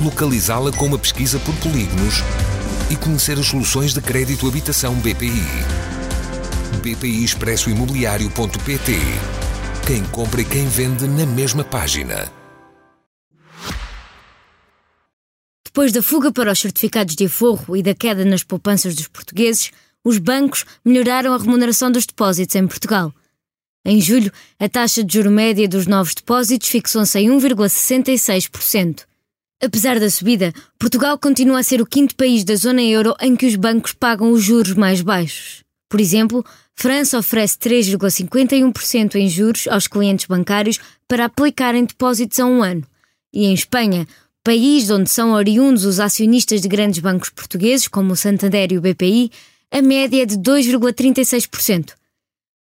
localizá-la com uma pesquisa por polígonos e conhecer as soluções de crédito habitação BPI. BPI Expresso Imobiliário.pt Quem compra e quem vende na mesma página. Depois da fuga para os certificados de aforro e da queda nas poupanças dos portugueses, os bancos melhoraram a remuneração dos depósitos em Portugal. Em julho, a taxa de juro média dos novos depósitos fixou-se em 1,66%. Apesar da subida, Portugal continua a ser o quinto país da zona euro em que os bancos pagam os juros mais baixos. Por exemplo, França oferece 3,51% em juros aos clientes bancários para aplicar em depósitos a um ano. E em Espanha, país onde são oriundos os acionistas de grandes bancos portugueses, como o Santander e o BPI, a média é de 2,36%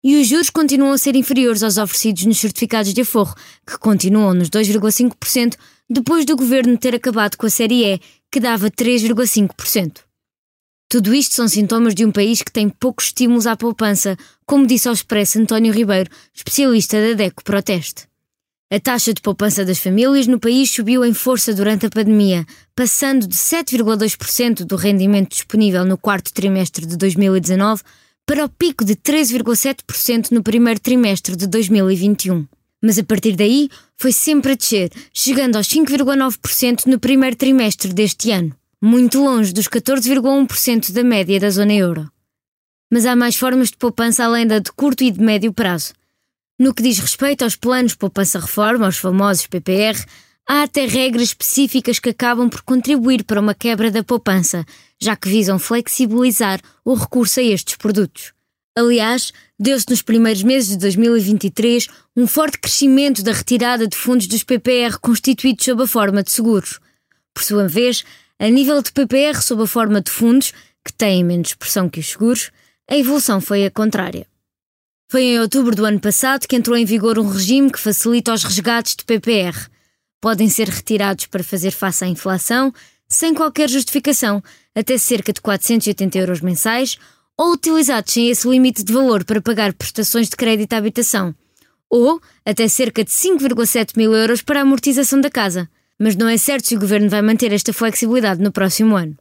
e os juros continuam a ser inferiores aos oferecidos nos certificados de aforro, que continuam nos 2,5%, depois do governo ter acabado com a série E, que dava 3,5%. Tudo isto são sintomas de um país que tem poucos estímulos à poupança, como disse ao Expresso António Ribeiro, especialista da DECO Proteste. A taxa de poupança das famílias no país subiu em força durante a pandemia, passando de 7,2% do rendimento disponível no quarto trimestre de 2019 para o pico de 13,7% no primeiro trimestre de 2021. Mas a partir daí foi sempre a descer, chegando aos 5,9% no primeiro trimestre deste ano, muito longe dos 14,1% da média da zona euro. Mas há mais formas de poupança além da de curto e de médio prazo. No que diz respeito aos planos poupança-reforma, aos famosos PPR, há até regras específicas que acabam por contribuir para uma quebra da poupança, já que visam flexibilizar o recurso a estes produtos. Aliás, deu-se nos primeiros meses de 2023 um forte crescimento da retirada de fundos dos PPR constituídos sob a forma de seguros. Por sua vez, a nível de PPR sob a forma de fundos, que têm menos expressão que os seguros, a evolução foi a contrária. Foi em outubro do ano passado que entrou em vigor um regime que facilita os resgates de PPR. Podem ser retirados para fazer face à inflação, sem qualquer justificação, até cerca de 480 euros mensais, ou utilizados sem esse limite de valor para pagar prestações de crédito à habitação, ou até cerca de 5,7 mil euros para a amortização da casa. Mas não é certo se o governo vai manter esta flexibilidade no próximo ano.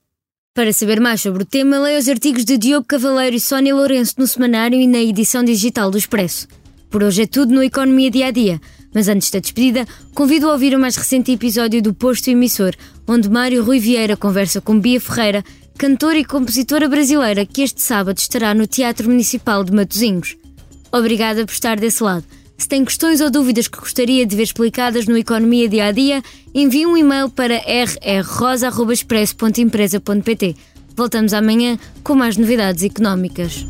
Para saber mais sobre o tema, leia os artigos de Diogo Cavaleiro e Sónia Lourenço no semanário e na edição digital do Expresso. Por hoje é tudo no Economia Dia a Dia, mas antes da despedida, convido a ouvir o mais recente episódio do Posto Emissor, onde Mário Rui Vieira conversa com Bia Ferreira, cantora e compositora brasileira que este sábado estará no Teatro Municipal de Matosinhos. Obrigada por estar desse lado. Se tem questões ou dúvidas que gostaria de ver explicadas no Economia Dia a Dia, envie um e-mail para rrrosa.expresso.empresa.pt. Voltamos amanhã com mais novidades económicas.